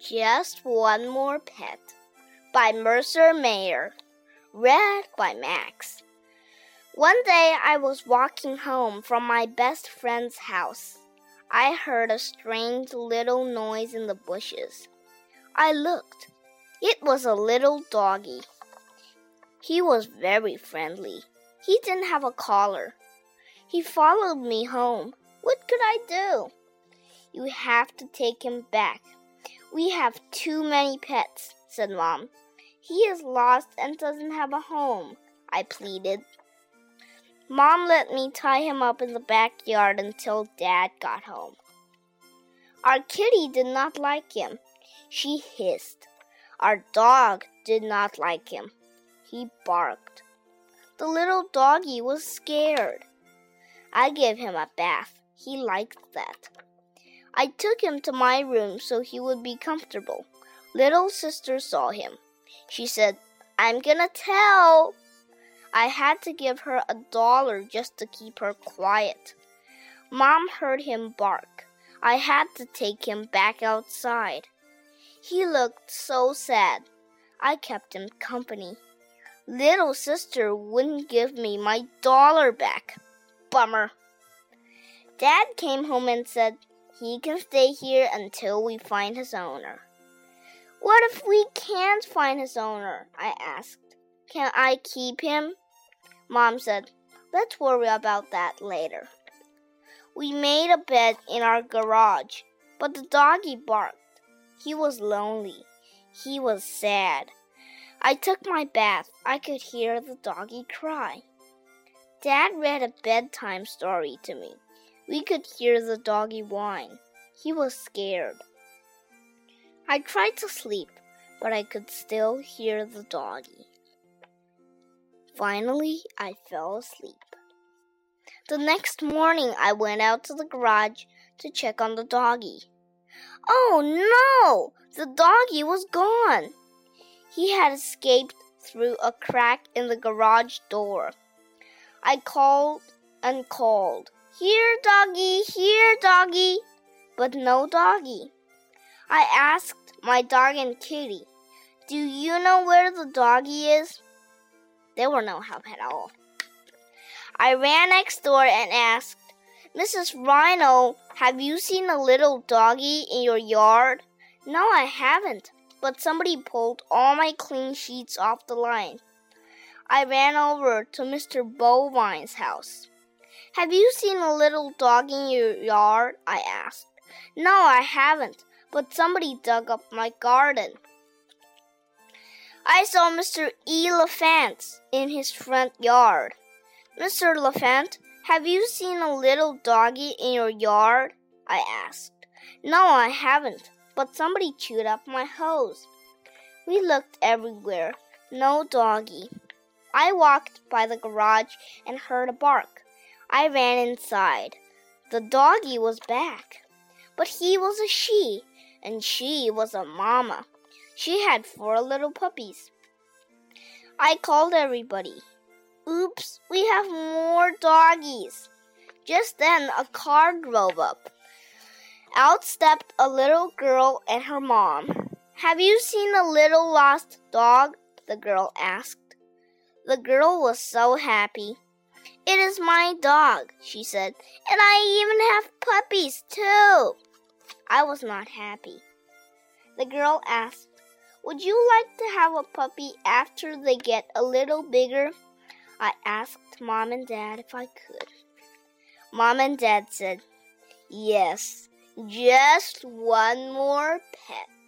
Just One More Pet by Mercer Mayer. Read by Max. One day I was walking home from my best friend's house. I heard a strange little noise in the bushes. I looked. It was a little doggy. He was very friendly. He didn't have a collar. He followed me home. What could I do? You have to take him back. We have too many pets, said Mom. He is lost and doesn't have a home, I pleaded. Mom let me tie him up in the backyard until Dad got home. Our kitty did not like him. She hissed. Our dog did not like him. He barked. The little doggy was scared. I gave him a bath. He liked that. I took him to my room so he would be comfortable. Little sister saw him. She said, I'm gonna tell. I had to give her a dollar just to keep her quiet. Mom heard him bark. I had to take him back outside. He looked so sad. I kept him company. Little sister wouldn't give me my dollar back. Bummer. Dad came home and said, he can stay here until we find his owner. What if we can't find his owner? I asked. Can I keep him? Mom said, Let's worry about that later. We made a bed in our garage, but the doggy barked. He was lonely. He was sad. I took my bath. I could hear the doggy cry. Dad read a bedtime story to me. We could hear the doggy whine. He was scared. I tried to sleep, but I could still hear the doggy. Finally, I fell asleep. The next morning, I went out to the garage to check on the doggy. Oh no! The doggy was gone. He had escaped through a crack in the garage door. I called and called. Here, doggy, here, doggy. But no doggy. I asked my dog and kitty, Do you know where the doggy is? They were no help at all. I ran next door and asked, Mrs. Rhino, have you seen a little doggy in your yard? No, I haven't, but somebody pulled all my clean sheets off the line. I ran over to Mr. Bovine's house. Have you seen a little dog in your yard? I asked. No, I haven't, but somebody dug up my garden. I saw Mr. Elephant in his front yard. Mr. Elephant, have you seen a little doggy in your yard? I asked. No, I haven't, but somebody chewed up my hose. We looked everywhere. No doggy. I walked by the garage and heard a bark. I ran inside. The doggy was back. But he was a she, and she was a mama. She had four little puppies. I called everybody. Oops, we have more doggies. Just then a car drove up. Out stepped a little girl and her mom. Have you seen a little lost dog? the girl asked. The girl was so happy. It is my dog, she said, and I even have puppies too. I was not happy. The girl asked, Would you like to have a puppy after they get a little bigger? I asked Mom and Dad if I could. Mom and Dad said, Yes, just one more pet.